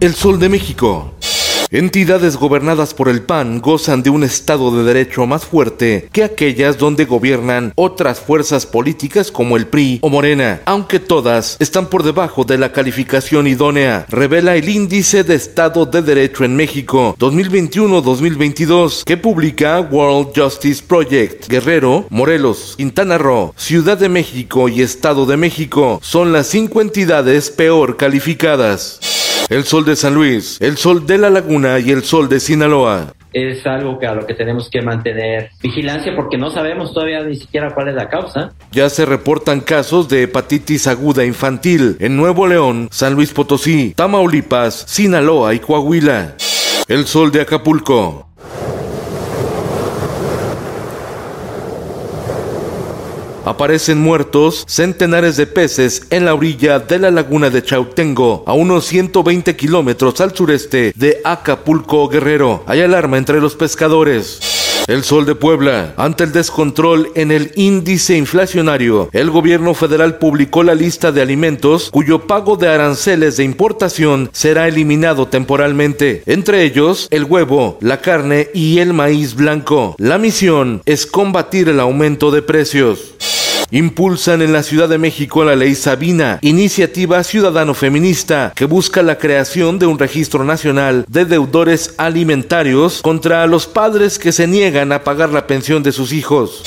El Sol de México. Entidades gobernadas por el PAN gozan de un Estado de Derecho más fuerte que aquellas donde gobiernan otras fuerzas políticas como el PRI o Morena, aunque todas están por debajo de la calificación idónea, revela el Índice de Estado de Derecho en México 2021-2022 que publica World Justice Project. Guerrero, Morelos, Quintana Roo, Ciudad de México y Estado de México son las cinco entidades peor calificadas el sol de San Luis, el sol de la laguna y el sol de Sinaloa. Es algo que a lo que tenemos que mantener vigilancia porque no sabemos todavía ni siquiera cuál es la causa. Ya se reportan casos de hepatitis aguda infantil en Nuevo León, San Luis Potosí, Tamaulipas, Sinaloa y Coahuila. El sol de Acapulco, aparecen muertos centenares de peces en la orilla de la laguna de Chautengo, a unos 120 kilómetros al sureste de Acapulco Guerrero. Hay alarma entre los pescadores. El Sol de Puebla. Ante el descontrol en el índice inflacionario, el gobierno federal publicó la lista de alimentos cuyo pago de aranceles de importación será eliminado temporalmente, entre ellos el huevo, la carne y el maíz blanco. La misión es combatir el aumento de precios impulsan en la Ciudad de México la ley Sabina, iniciativa ciudadano feminista que busca la creación de un registro nacional de deudores alimentarios contra los padres que se niegan a pagar la pensión de sus hijos.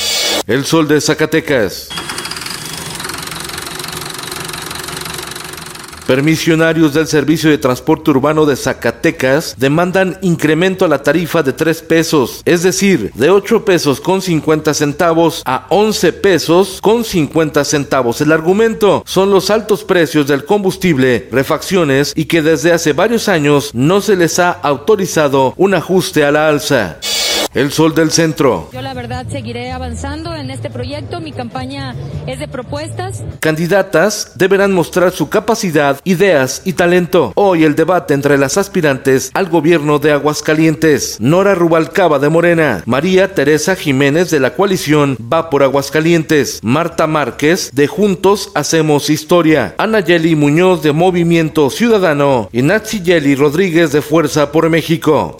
El Sol de Zacatecas. Permisionarios del Servicio de Transporte Urbano de Zacatecas demandan incremento a la tarifa de 3 pesos, es decir, de 8 pesos con 50 centavos a 11 pesos con 50 centavos. El argumento son los altos precios del combustible, refacciones y que desde hace varios años no se les ha autorizado un ajuste a la alza. El Sol del Centro. Yo la verdad seguiré avanzando en este proyecto. Mi campaña es de propuestas. Candidatas deberán mostrar su capacidad, ideas y talento. Hoy el debate entre las aspirantes al gobierno de Aguascalientes. Nora Rubalcaba de Morena. María Teresa Jiménez de la coalición Va por Aguascalientes. Marta Márquez de Juntos Hacemos Historia. Ana Yeli Muñoz de Movimiento Ciudadano. Y Nazi Yeli Rodríguez de Fuerza por México.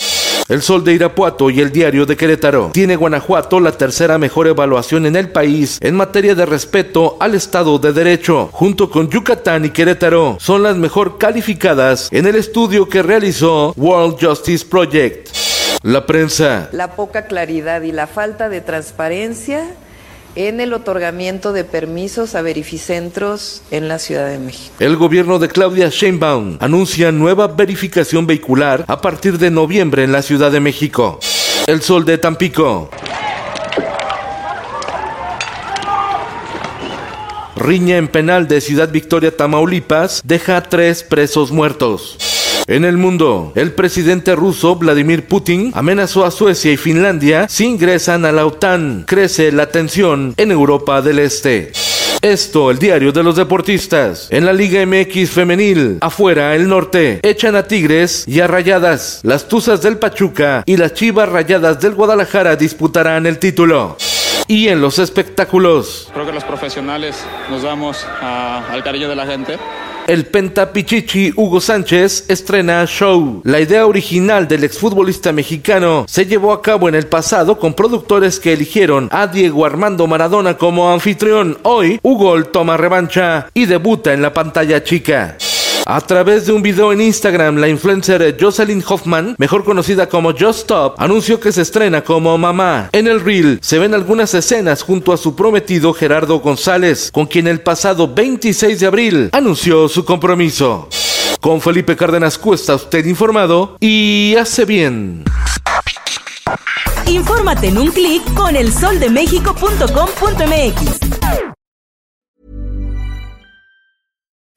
El Sol de Irapuato y el Diario de Querétaro. Tiene Guanajuato la tercera mejor evaluación en el país en materia de respeto al Estado de Derecho, junto con Yucatán y Querétaro. Son las mejor calificadas en el estudio que realizó World Justice Project. La prensa. La poca claridad y la falta de transparencia en el otorgamiento de permisos a verificentros en la Ciudad de México. El gobierno de Claudia Sheinbaum anuncia nueva verificación vehicular a partir de noviembre en la Ciudad de México. El sol de Tampico. Riña en penal de Ciudad Victoria, Tamaulipas, deja tres presos muertos. En el mundo, el presidente ruso Vladimir Putin amenazó a Suecia y Finlandia si ingresan a la OTAN. Crece la tensión en Europa del Este. Esto, el diario de los deportistas. En la Liga MX femenil, afuera el norte, echan a Tigres y a Rayadas. Las Tuzas del Pachuca y las Chivas Rayadas del Guadalajara disputarán el título. Y en los espectáculos. Creo que los profesionales nos damos al cariño de la gente el pentapichichi Hugo Sánchez estrena show. La idea original del exfutbolista mexicano se llevó a cabo en el pasado con productores que eligieron a Diego Armando Maradona como anfitrión. Hoy, Hugo toma revancha y debuta en la pantalla chica. A través de un video en Instagram, la influencer Jocelyn Hoffman, mejor conocida como Just Stop, anunció que se estrena como mamá. En el reel se ven algunas escenas junto a su prometido Gerardo González, con quien el pasado 26 de abril anunció su compromiso. Con Felipe Cárdenas Cuesta, usted informado y hace bien. Infórmate en un clic con elsoldemexico.com.mx.